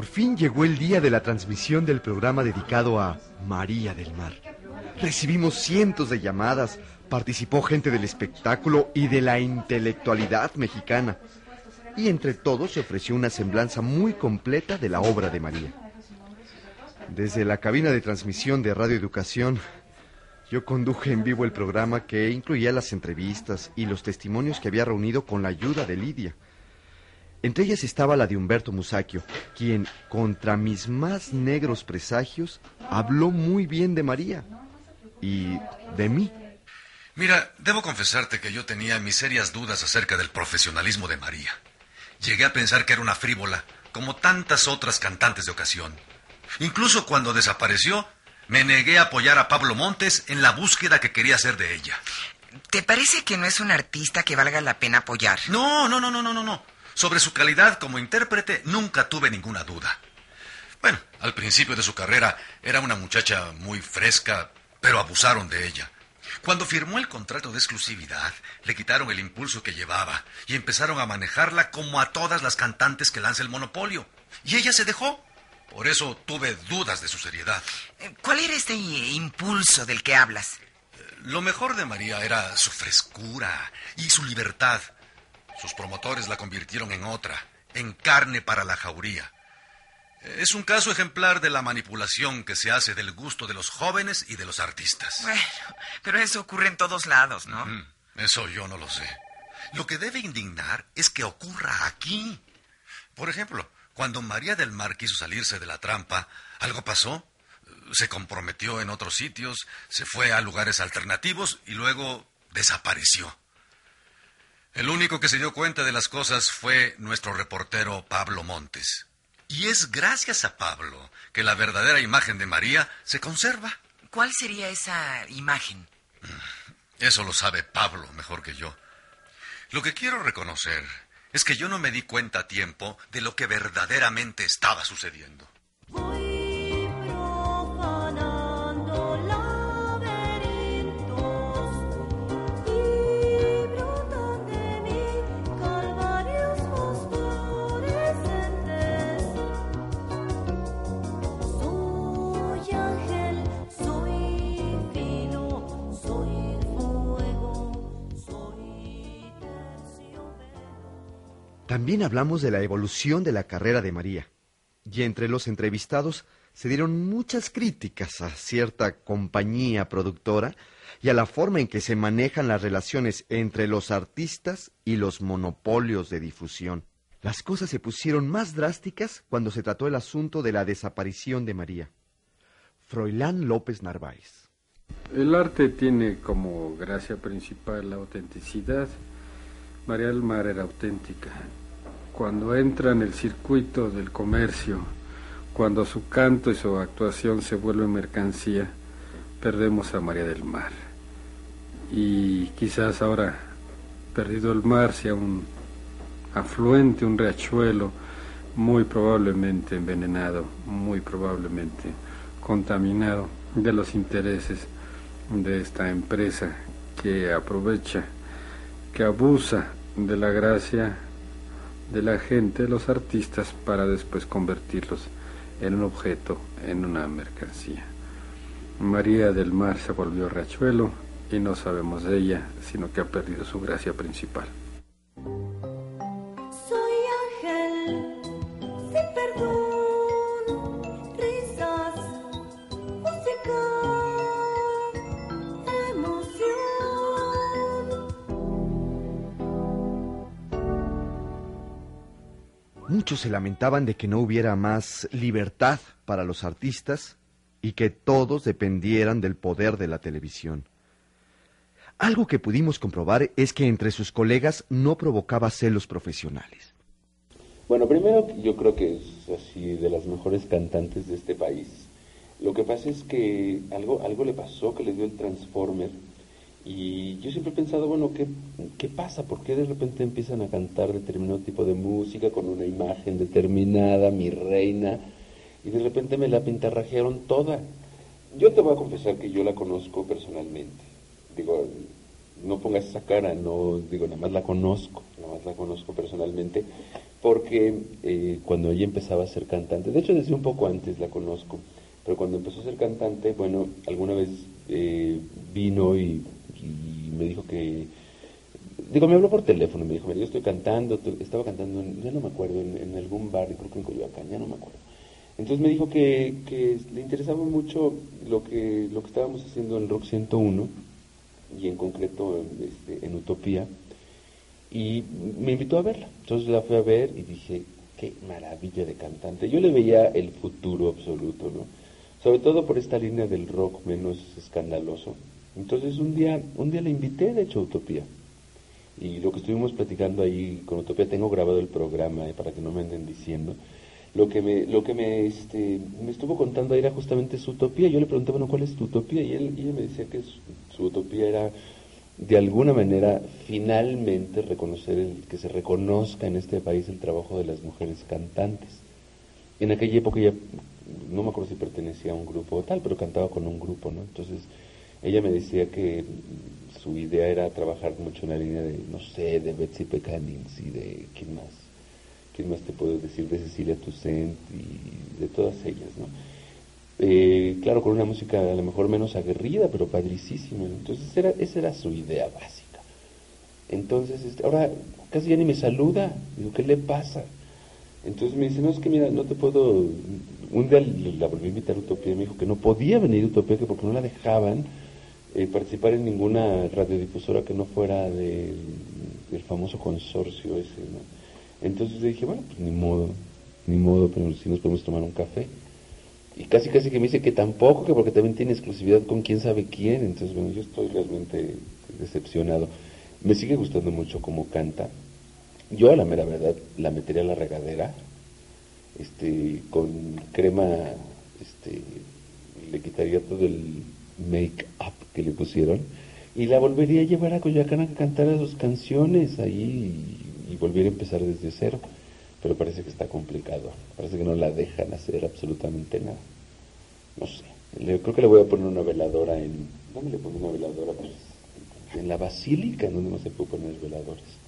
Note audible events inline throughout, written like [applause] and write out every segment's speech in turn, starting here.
Por fin llegó el día de la transmisión del programa dedicado a María del Mar. Recibimos cientos de llamadas, participó gente del espectáculo y de la intelectualidad mexicana. Y entre todos se ofreció una semblanza muy completa de la obra de María. Desde la cabina de transmisión de Radio Educación, yo conduje en vivo el programa que incluía las entrevistas y los testimonios que había reunido con la ayuda de Lidia. Entre ellas estaba la de Humberto Musacchio, quien, contra mis más negros presagios, habló muy bien de María y de mí. Mira, debo confesarte que yo tenía mis serias dudas acerca del profesionalismo de María. Llegué a pensar que era una frívola, como tantas otras cantantes de ocasión. Incluso cuando desapareció, me negué a apoyar a Pablo Montes en la búsqueda que quería hacer de ella. ¿Te parece que no es un artista que valga la pena apoyar? No, no, no, no, no, no, no. Sobre su calidad como intérprete nunca tuve ninguna duda. Bueno, al principio de su carrera era una muchacha muy fresca, pero abusaron de ella. Cuando firmó el contrato de exclusividad, le quitaron el impulso que llevaba y empezaron a manejarla como a todas las cantantes que lanza el monopolio. Y ella se dejó. Por eso tuve dudas de su seriedad. Eh, ¿Cuál era este eh, impulso del que hablas? Lo mejor de María era su frescura y su libertad. Sus promotores la convirtieron en otra, en carne para la jauría. Es un caso ejemplar de la manipulación que se hace del gusto de los jóvenes y de los artistas. Bueno, pero eso ocurre en todos lados, ¿no? Mm, Eso yo no lo sé. Lo que debe indignar es que ocurra aquí. Por ejemplo, cuando María del Mar quiso salirse de la trampa, algo pasó. Se comprometió en otros sitios, se fue a lugares alternativos y luego desapareció. El único que se dio cuenta de las cosas fue nuestro reportero Pablo Montes. Y es gracias a Pablo que la verdadera imagen de María se conserva. ¿Cuál sería esa imagen? Eso lo sabe Pablo mejor que yo. Lo que quiero reconocer es que yo no me di cuenta a tiempo de lo que verdaderamente estaba sucediendo. También hablamos de la evolución de la carrera de María. Y entre los entrevistados se dieron muchas críticas a cierta compañía productora y a la forma en que se manejan las relaciones entre los artistas y los monopolios de difusión. Las cosas se pusieron más drásticas cuando se trató el asunto de la desaparición de María. Froilán López Narváez. El arte tiene como gracia principal la autenticidad. María del Mar era auténtica. Cuando entra en el circuito del comercio, cuando su canto y su actuación se vuelven mercancía, perdemos a María del Mar. Y quizás ahora, perdido el mar, sea un afluente, un riachuelo, muy probablemente envenenado, muy probablemente contaminado de los intereses de esta empresa que aprovecha, que abusa de la gracia de la gente, los artistas, para después convertirlos en un objeto, en una mercancía. María del Mar se volvió riachuelo y no sabemos de ella, sino que ha perdido su gracia principal. Se lamentaban de que no hubiera más libertad para los artistas y que todos dependieran del poder de la televisión. Algo que pudimos comprobar es que entre sus colegas no provocaba celos profesionales. Bueno, primero yo creo que es así de las mejores cantantes de este país. Lo que pasa es que algo, algo le pasó que le dio el Transformer y yo siempre he pensado, bueno, ¿qué, ¿qué pasa? ¿Por qué de repente empiezan a cantar determinado tipo de música con una imagen determinada, mi reina? Y de repente me la pintarrajearon toda. Yo te voy a confesar que yo la conozco personalmente. Digo, no pongas esa cara, no digo, nada más la conozco, nada más la conozco personalmente, porque eh, cuando ella empezaba a ser cantante, de hecho desde un poco antes la conozco, pero cuando empezó a ser cantante, bueno, alguna vez eh, vino y, me dijo que, digo, me habló por teléfono, me dijo, mira, yo estoy cantando, estaba cantando, en- ya no me acuerdo, en, algún bar, creo que en Coyoacán, ya no me acuerdo. Entonces me dijo que, que le interesaba mucho lo que, lo que estábamos haciendo en Rock 101 y en concreto este, en Utopía y me invitó a verla. Entonces la fui a ver y dije, qué maravilla de cantante. Yo le veía el futuro absoluto, ¿no? Sobre todo por esta línea del rock menos escandaloso. Entonces un día, un día le invité, de hecho, a Utopía. Y lo que estuvimos platicando ahí con Utopía, tengo grabado el programa eh, para que no me anden diciendo. Lo que me, lo que me, este, me estuvo contando ahí era justamente su utopía. Yo le pregunté, bueno, ¿cuál es tu utopía? Y, él, y ella me decía que su, su utopía era, de alguna manera, finalmente reconocer, el, que se reconozca en este país el trabajo de las mujeres cantantes. En aquella época ella, no me acuerdo si pertenecía a un grupo o tal, pero cantaba con un grupo, ¿no? Entonces, ella me decía que su idea era trabajar mucho en la línea de, no sé, de Betsy Pecanins y de, ¿quién más? ¿Quién más te puedo decir? De Cecilia Toussaint y de todas ellas, ¿no? Eh, claro, con una música a lo mejor menos aguerrida, pero padricísima. Entonces, era, esa era su idea básica. Entonces, este, ahora casi ya ni me saluda. Digo, ¿qué le pasa? Entonces me dice, no, es que mira, no te puedo... Un día la volví a invitar a Utopía y me dijo que no podía venir a Utopía que porque no la dejaban eh, participar en ninguna radiodifusora que no fuera del famoso consorcio ese, ¿no? Entonces le dije, bueno, pues ni modo, ni modo, pero si nos podemos tomar un café. Y casi casi que me dice que tampoco, que porque también tiene exclusividad con quién sabe quién. Entonces, bueno, yo estoy realmente decepcionado. Me sigue gustando mucho cómo canta. Yo, a la mera verdad, la metería a la regadera, este, con crema, este, le quitaría todo el make-up que le pusieron y la volvería a llevar a Coyoacán a que cantara sus canciones ahí y, y volviera a empezar desde cero. Pero parece que está complicado, parece que no la dejan hacer absolutamente nada. No sé, creo que le voy a poner una veladora en... ¿Dónde le pongo una veladora? Pues, en la basílica, donde no se puede poner veladores.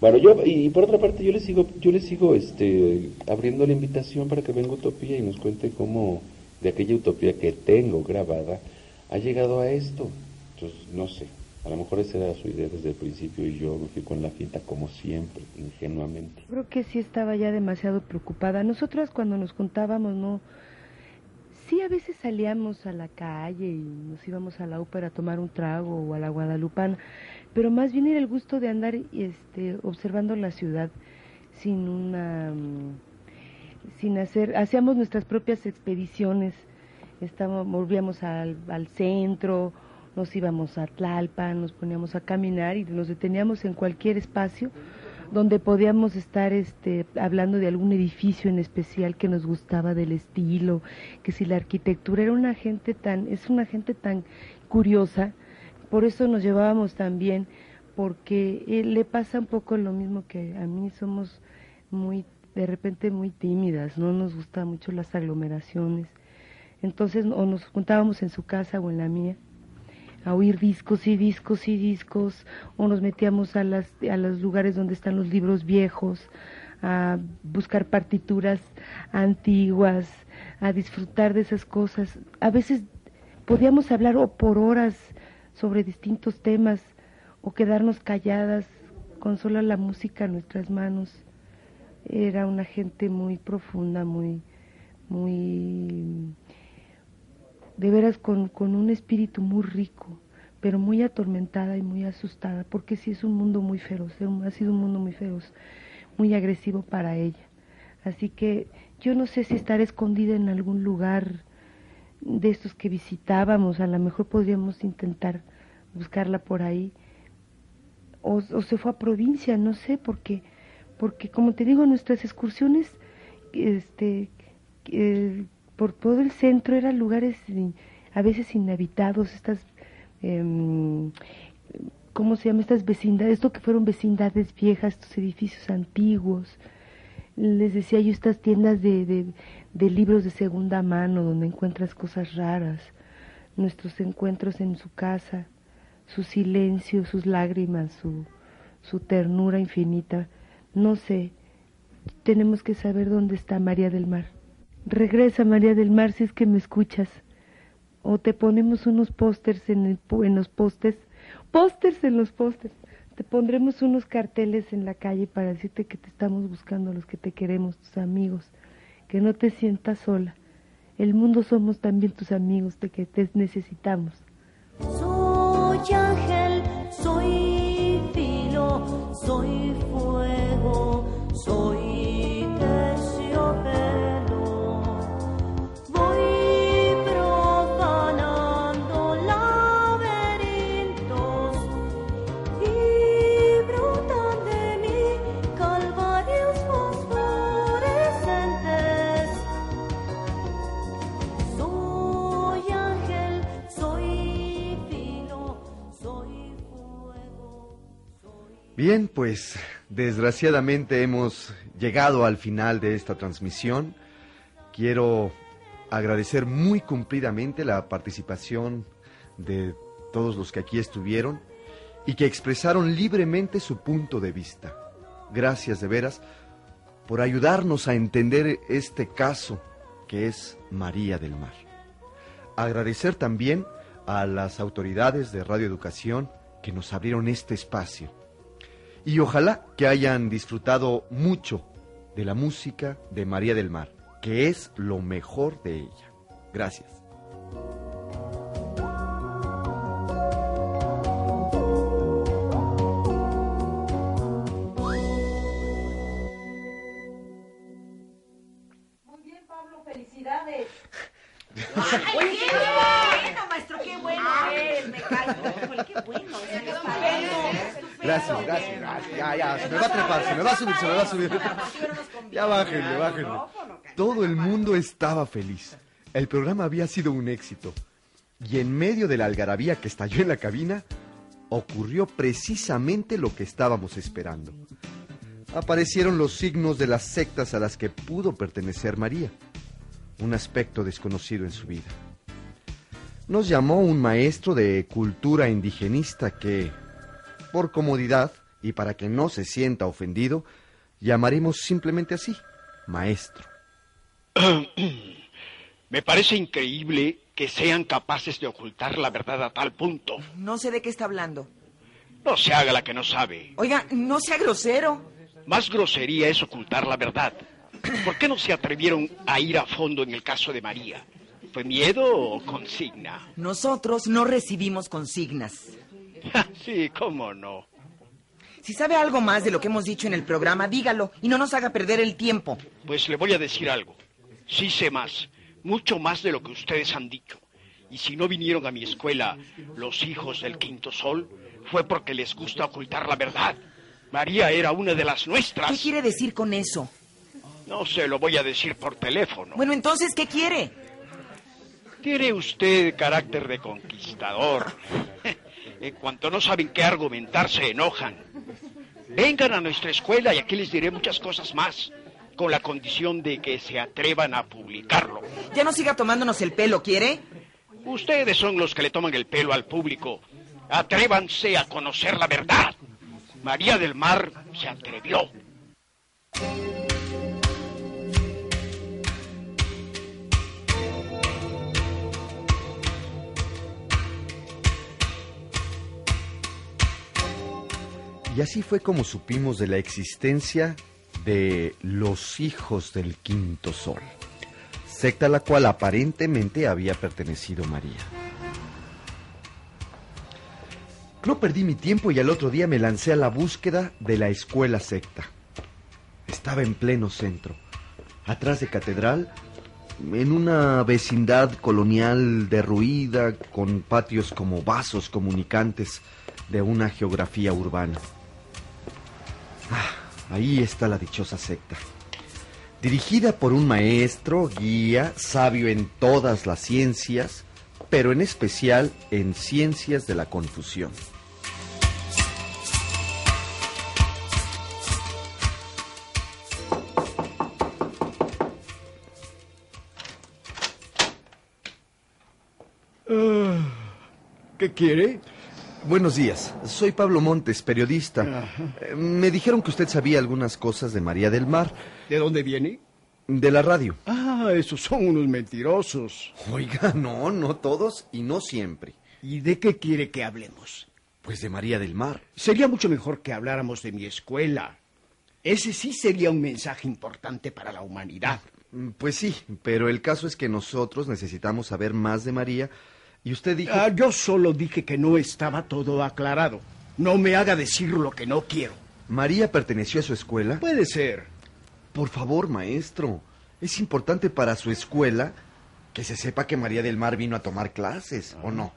Bueno, yo, y por otra parte, yo le sigo, yo le sigo este, abriendo la invitación para que venga Utopía y nos cuente cómo de aquella utopía que tengo grabada ha llegado a esto. Entonces, no sé, a lo mejor esa era su idea desde el principio y yo me fui con la finta como siempre, ingenuamente. Creo que sí estaba ya demasiado preocupada. Nosotras cuando nos juntábamos, no. Sí, a veces salíamos a la calle y nos íbamos a la ópera a tomar un trago o a la Guadalupana, pero más bien era el gusto de andar este, observando la ciudad sin una. mm, sin hacer. Hacíamos nuestras propias expediciones. Estábamos, volvíamos al, al centro, nos íbamos a Tlalpan, nos poníamos a caminar y nos deteníamos en cualquier espacio donde podíamos estar este, hablando de algún edificio en especial que nos gustaba del estilo, que si la arquitectura era una gente tan, es una gente tan curiosa, por eso nos llevábamos tan bien, porque eh, le pasa un poco lo mismo que a mí, somos muy, de repente muy tímidas, no nos gustan mucho las aglomeraciones, entonces o nos juntábamos en su casa o en la mía, a oír discos y discos y discos, o nos metíamos a, las, a los lugares donde están los libros viejos, a buscar partituras antiguas, a disfrutar de esas cosas. A veces podíamos hablar o por horas sobre distintos temas o quedarnos calladas con solo la música en nuestras manos. Era una gente muy profunda, muy, muy de veras con, con, un espíritu muy rico, pero muy atormentada y muy asustada, porque sí es un mundo muy feroz, ha sido un mundo muy feroz, muy agresivo para ella. Así que yo no sé si estará escondida en algún lugar de estos que visitábamos, a lo mejor podríamos intentar buscarla por ahí, o, se fue a provincia, no sé, porque, porque como te digo, nuestras excursiones, este, eh, por todo el centro eran lugares a veces inhabitados, estas, em, ¿cómo se llama? Estas vecindades, esto que fueron vecindades viejas, estos edificios antiguos, les decía yo, estas tiendas de, de libros de segunda mano donde encuentras cosas raras, nuestros encuentros en su casa, su silencio, sus lágrimas, su, su ternura infinita. No sé, tenemos que saber dónde está María del Mar. Regresa María del Mar si es que me escuchas. O te ponemos unos pósters en, en los postes, pósters en los pósters. Te pondremos unos carteles en la calle para decirte que te estamos buscando los que te queremos, tus amigos. Que no te sientas sola. El mundo somos también tus amigos, de que te necesitamos. Soy ángel, soy filo, soy Bien, pues desgraciadamente hemos llegado al final de esta transmisión. Quiero agradecer muy cumplidamente la participación de todos los que aquí estuvieron y que expresaron libremente su punto de vista. Gracias de veras por ayudarnos a entender este caso que es María del Mar. Agradecer también a las autoridades de Radio Educación que nos abrieron este espacio. Y ojalá que hayan disfrutado mucho de la música de María del Mar, que es lo mejor de ella. Gracias. Ya, ya, se me va a trepar, se me va a subir, se me va a subir. [laughs] Ya bájenle, bájenle. Todo el mundo estaba feliz. El programa había sido un éxito. Y en medio de la algarabía que estalló en la cabina, ocurrió precisamente lo que estábamos esperando. Aparecieron los signos de las sectas a las que pudo pertenecer María, un aspecto desconocido en su vida. Nos llamó un maestro de cultura indigenista que, por comodidad y para que no se sienta ofendido, llamaremos simplemente así, maestro. [clears throat] Me parece increíble que sean capaces de ocultar la verdad a tal punto. No sé de qué está hablando. No se haga la que no sabe. Oiga, no sea grosero. Más grosería es ocultar la verdad. [clears throat] ¿Por qué no se atrevieron a ir a fondo en el caso de María? ¿Fue miedo o consigna? Nosotros no recibimos consignas. [laughs] sí, cómo no. Si sabe algo más de lo que hemos dicho en el programa, dígalo y no nos haga perder el tiempo. Pues le voy a decir algo. Sí sé más, mucho más de lo que ustedes han dicho. Y si no vinieron a mi escuela los hijos del quinto sol, fue porque les gusta ocultar la verdad. María era una de las nuestras. ¿Qué quiere decir con eso? No se lo voy a decir por teléfono. Bueno, entonces, ¿qué quiere? Tiene usted carácter de conquistador. [laughs] En cuanto no saben qué argumentar, se enojan. Vengan a nuestra escuela y aquí les diré muchas cosas más, con la condición de que se atrevan a publicarlo. Ya no siga tomándonos el pelo, ¿quiere? Ustedes son los que le toman el pelo al público. Atrévanse a conocer la verdad. María del Mar se atrevió. Y así fue como supimos de la existencia de los hijos del quinto sol, secta a la cual aparentemente había pertenecido María. No perdí mi tiempo y al otro día me lancé a la búsqueda de la escuela secta. Estaba en pleno centro, atrás de catedral, en una vecindad colonial derruida con patios como vasos comunicantes de una geografía urbana. Ah, ahí está la dichosa secta. Dirigida por un maestro, guía, sabio en todas las ciencias, pero en especial en ciencias de la confusión. ¿Qué quiere? Buenos días, soy Pablo Montes, periodista. Eh, Me dijeron que usted sabía algunas cosas de María del Mar. ¿De dónde viene? De la radio. Ah, esos son unos mentirosos. Oiga, no, no todos y no siempre. ¿Y de qué quiere que hablemos? Pues de María del Mar. Sería mucho mejor que habláramos de mi escuela. Ese sí sería un mensaje importante para la humanidad. Mm, Pues sí, pero el caso es que nosotros necesitamos saber más de María y usted dijo... Ah, yo solo dije que no estaba todo aclarado. No me haga decir lo que no quiero. ¿María perteneció a su escuela? Puede ser. Por favor, maestro. Es importante para su escuela que se sepa que María del Mar vino a tomar clases, ¿o no?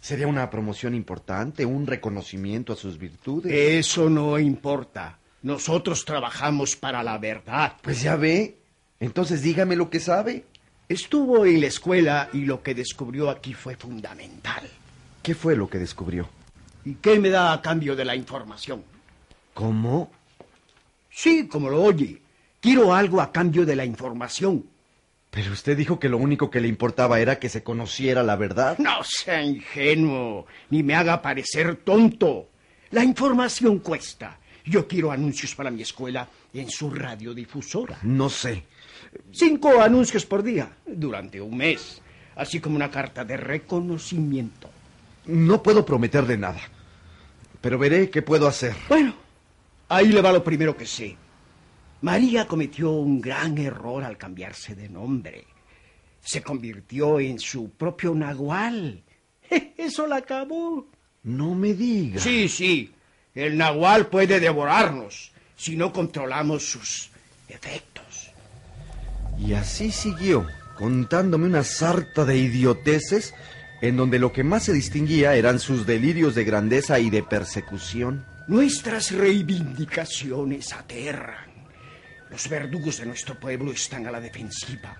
Sería una promoción importante, un reconocimiento a sus virtudes. Eso no importa. Nosotros trabajamos para la verdad. Pues ya ve. Entonces dígame lo que sabe. Estuvo en la escuela y lo que descubrió aquí fue fundamental. ¿Qué fue lo que descubrió? ¿Y qué me da a cambio de la información? ¿Cómo? Sí, como lo oye. Quiero algo a cambio de la información. Pero usted dijo que lo único que le importaba era que se conociera la verdad. No sea ingenuo, ni me haga parecer tonto. La información cuesta. Yo quiero anuncios para mi escuela en su radiodifusora. No sé. Cinco anuncios por día, durante un mes. Así como una carta de reconocimiento. No puedo prometerle nada. Pero veré qué puedo hacer. Bueno, ahí le va lo primero que sé. María cometió un gran error al cambiarse de nombre. Se convirtió en su propio nahual. [laughs] Eso la acabó. No me diga. Sí, sí. El nahual puede devorarnos si no controlamos sus efectos. Y así siguió, contándome una sarta de idioteces en donde lo que más se distinguía eran sus delirios de grandeza y de persecución. Nuestras reivindicaciones aterran. Los verdugos de nuestro pueblo están a la defensiva.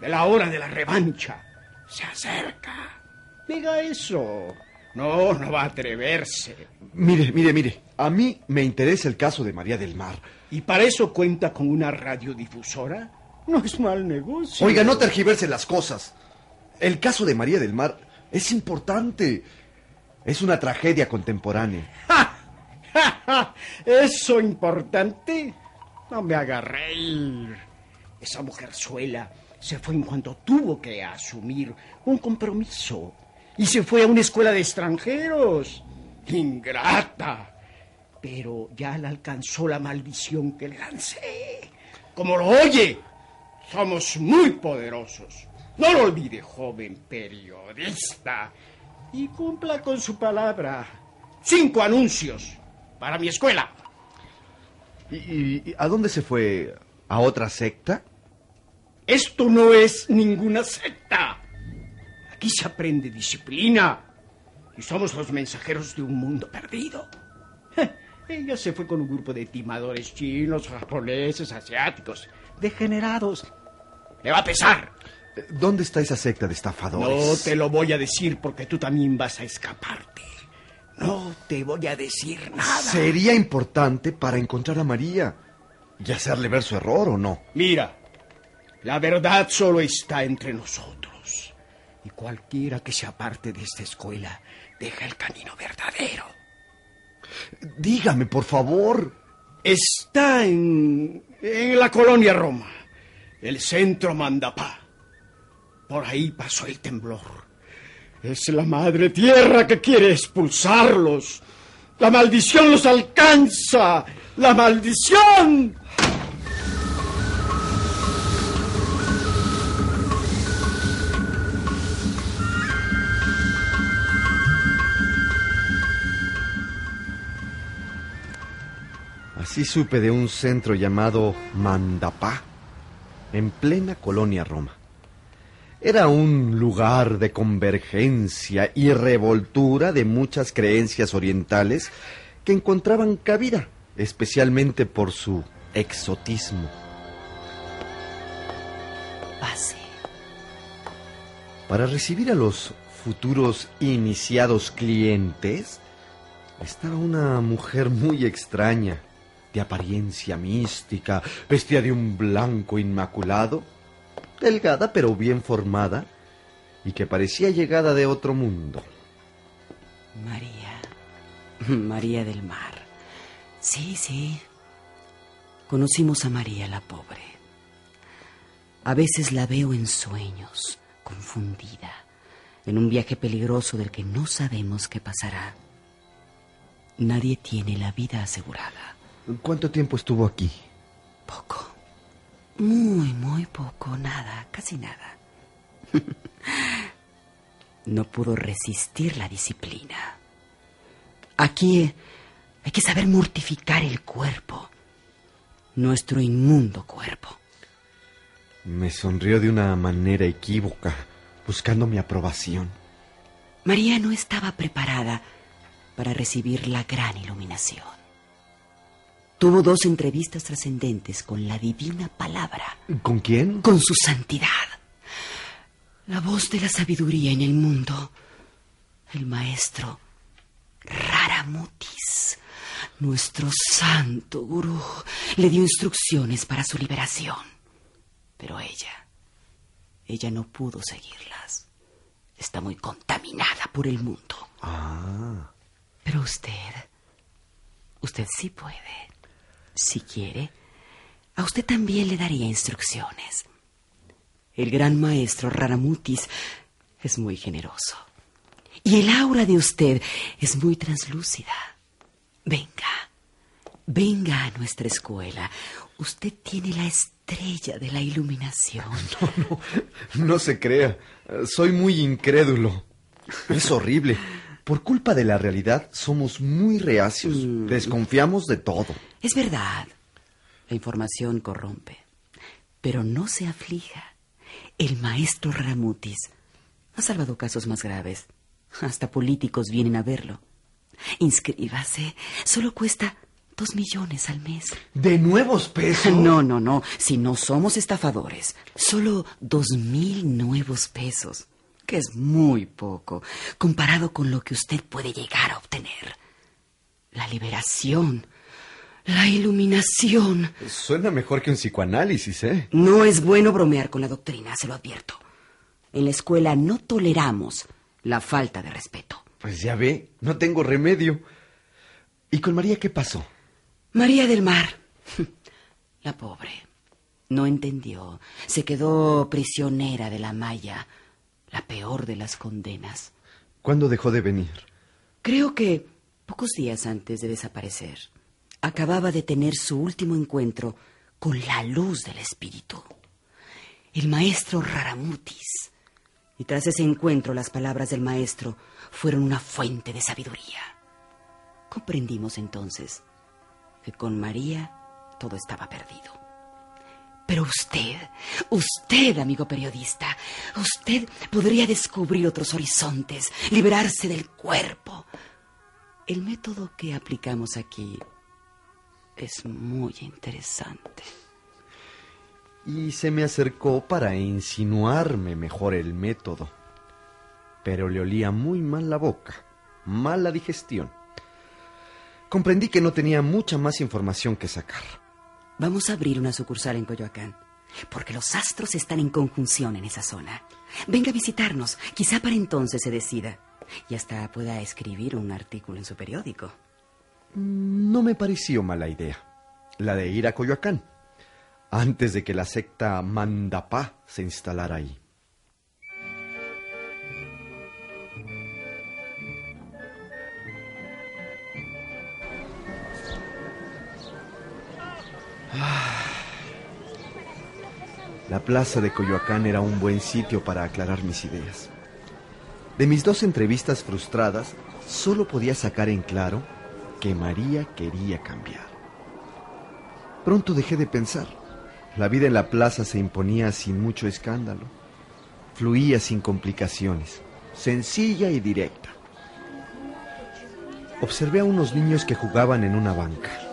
De la hora de la revancha se acerca. Diga eso. No, no va a atreverse. Mire, mire, mire. A mí me interesa el caso de María del Mar. ¿Y para eso cuenta con una radiodifusora? No es mal negocio. Oiga, no tergiverse las cosas. El caso de María del Mar es importante. Es una tragedia contemporánea. ¿Eso importante? No me haga reír. Esa mujerzuela se fue en cuanto tuvo que asumir un compromiso. Y se fue a una escuela de extranjeros. Ingrata. Pero ya le alcanzó la maldición que le lancé. Como lo oye, somos muy poderosos. No lo olvide, joven periodista. Y cumpla con su palabra. Cinco anuncios para mi escuela. ¿Y, y- y a dónde se fue? ¿A otra secta? Esto no es ninguna secta. Aquí se aprende disciplina. Y somos los mensajeros de un mundo perdido. [laughs] Ella se fue con un grupo de timadores chinos, japoneses, asiáticos, degenerados. Le va a pesar. ¿Dónde está esa secta de estafadores? No te lo voy a decir porque tú también vas a escaparte. No te voy a decir nada. Sería importante para encontrar a María y hacerle ver su error o no. Mira, la verdad solo está entre nosotros. Y cualquiera que se aparte de esta escuela deja el camino verdadero. Dígame, por favor. Está en, en la colonia Roma, el centro Mandapá. Por ahí pasó el temblor. Es la madre tierra que quiere expulsarlos. La maldición los alcanza. La maldición. Sí supe de un centro llamado Mandapá, en plena colonia Roma. Era un lugar de convergencia y revoltura de muchas creencias orientales que encontraban cabida, especialmente por su exotismo. Pase. Para recibir a los futuros iniciados clientes, estaba una mujer muy extraña, de apariencia mística, vestida de un blanco inmaculado, delgada pero bien formada, y que parecía llegada de otro mundo. María. María del Mar. Sí, sí. Conocimos a María la pobre. A veces la veo en sueños, confundida, en un viaje peligroso del que no sabemos qué pasará. Nadie tiene la vida asegurada. ¿Cuánto tiempo estuvo aquí? Poco. Muy, muy poco. Nada, casi nada. no pudo resistir la disciplina. Aquí hay que saber mortificar el cuerpo. Nuestro inmundo cuerpo. Me sonrió de una manera equívoca, buscando mi aprobación. María no estaba preparada para recibir la gran iluminación. Tuvo dos entrevistas trascendentes con la divina palabra, ¿Con quién? con su santidad. La voz de la sabiduría en el mundo. El maestro Raramutis, nuestro santo gurú, le dio instrucciones para su liberación. Pero ella, ella no pudo seguirlas. Está muy contaminada por el mundo. Ah. Pero usted, usted sí puede. Si quiere, a usted también le daría instrucciones. El gran maestro Raramutis es muy generoso. Y el aura de usted es muy translúcida. Venga, venga a nuestra escuela. Usted tiene la estrella de la iluminación. [laughs] No se crea. Soy muy incrédulo. Es horrible. Por culpa de la realidad somos muy reacios. Desconfiamos de todo. Es verdad. La información corrompe. Pero no se aflija. El maestro Ramutis ha salvado casos más graves. Hasta políticos vienen a verlo. Inscríbase. Solo cuesta dos millones al mes. ¿De nuevos pesos? No, no, no. Si no somos estafadores. Solo dos mil nuevos pesos. Que es muy poco comparado con lo que usted puede llegar a obtener. La liberación. La iluminación. Suena mejor que un psicoanálisis, ¿eh? No es bueno bromear con la doctrina, se lo advierto. En la escuela no toleramos la falta de respeto. Pues ya ve, no tengo remedio. ¿Y con María qué pasó? María del Mar. [laughs] La pobre. No entendió. Se quedó prisionera de la malla. La peor de las condenas. ¿Cuándo dejó de venir? Creo que pocos días antes de desaparecer, acababa de tener su último encuentro con la luz del espíritu. El maestro Raramutis. Y tras ese encuentro las palabras del maestro fueron una fuente de sabiduría. Comprendimos entonces que con María todo estaba perdido. Pero usted, usted, amigo periodista, usted podría descubrir otros horizontes, liberarse del cuerpo. El método que aplicamos aquí es muy interesante. Y se me acercó para insinuarme mejor el método. Pero le olía muy mal la boca, mala digestión. Comprendí que no tenía mucha más información que sacar. Vamos a abrir una sucursal en Coyoacán, porque los astros están en conjunción en esa zona. Venga a visitarnos, quizá para entonces se decida. Y hasta pueda escribir un artículo en su periódico. No me pareció mala idea, la de ir a Coyoacán, antes de que la secta Mandapá se instalara ahí. La plaza de Coyoacán era un buen sitio para aclarar mis ideas. De mis dos entrevistas frustradas, solo podía sacar en claro que María quería cambiar. Pronto dejé de pensar. La vida en la plaza se imponía sin mucho escándalo. Fluía sin complicaciones, sencilla y directa. Observé a unos niños que jugaban en una banca.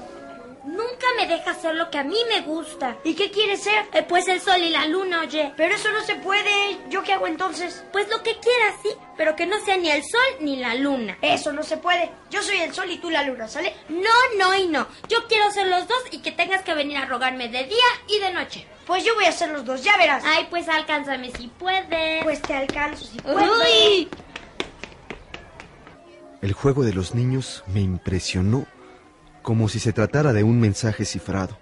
Hacer lo que a mí me gusta. ¿Y qué quieres ser? Eh, pues el sol y la luna, oye. Pero eso no se puede. ¿Yo qué hago entonces? Pues lo que quieras, sí, pero que no sea ni el sol ni la luna. Eso no se puede. Yo soy el sol y tú la luna, ¿sale? No, no y no. Yo quiero ser los dos y que tengas que venir a rogarme de día y de noche. Pues yo voy a ser los dos, ya verás. Ay, pues alcánzame si puedes. Pues te alcanzo si puedes. Uy. El juego de los niños me impresionó como si se tratara de un mensaje cifrado.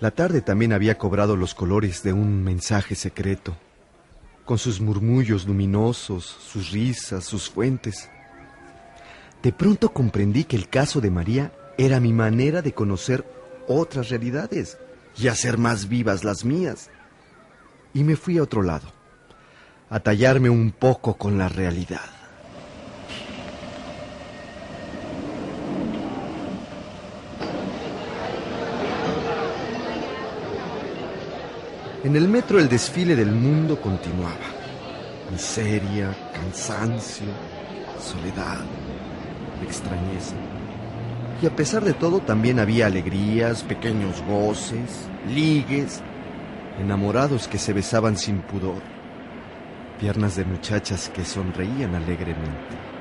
La tarde también había cobrado los colores de un mensaje secreto, con sus murmullos luminosos, sus risas, sus fuentes. De pronto comprendí que el caso de María era mi manera de conocer otras realidades y hacer más vivas las mías. Y me fui a otro lado, a tallarme un poco con la realidad. En el metro el desfile del mundo continuaba. Miseria, cansancio, soledad, extrañeza. Y a pesar de todo también había alegrías, pequeños goces, ligues, enamorados que se besaban sin pudor, piernas de muchachas que sonreían alegremente.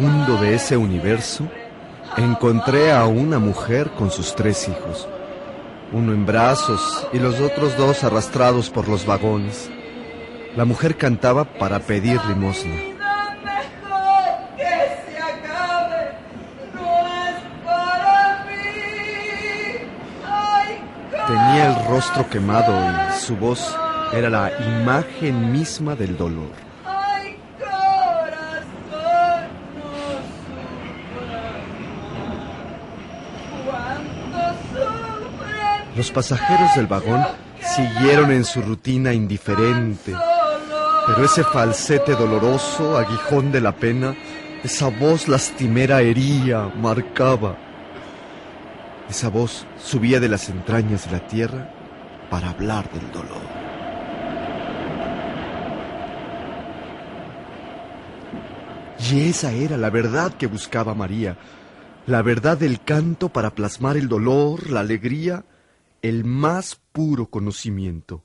De ese universo, encontré a una mujer con sus tres hijos, uno en brazos y los otros dos arrastrados por los vagones. La mujer cantaba para pedir limosna. Tenía el rostro quemado y su voz era la imagen misma del dolor. ay, corazón, no sufras. Cuando sufren Los pasajeros del vagón siguieron en su rutina indiferente, pero ese falsete doloroso, aguijón de la pena, esa voz lastimera hería, marcaba. Esa voz subía de las entrañas de la tierra para hablar del dolor. Y esa era la verdad que buscaba María, la verdad del canto para plasmar el dolor, la alegría, el más puro conocimiento.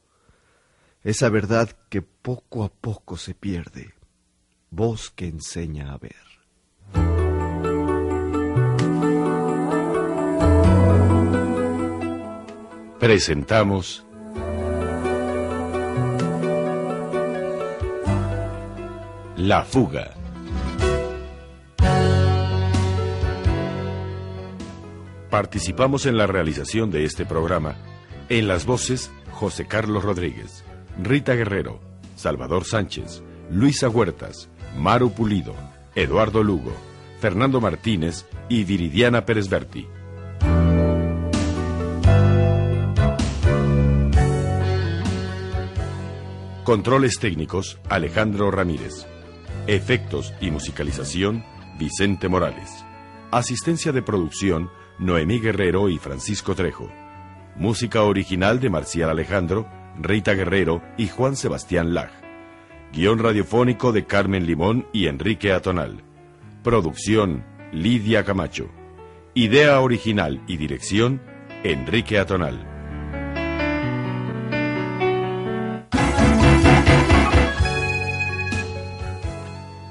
Esa verdad que poco a poco se pierde, voz que enseña a ver. Presentamos La fuga. Participamos en la realización de este programa en las voces José Carlos Rodríguez, Rita Guerrero, Salvador Sánchez, Luisa Huertas, Maru Pulido, Eduardo Lugo, Fernando Martínez y Viridiana Pérez Berti. Controles técnicos Alejandro Ramírez. Efectos y musicalización Vicente Morales. Asistencia de producción Noemí Guerrero y Francisco Trejo. Música original de Marcial Alejandro, Rita Guerrero y Juan Sebastián Lag. Guión radiofónico de Carmen Limón y Enrique Atonal. Producción Lidia Camacho. Idea original y dirección Enrique Atonal.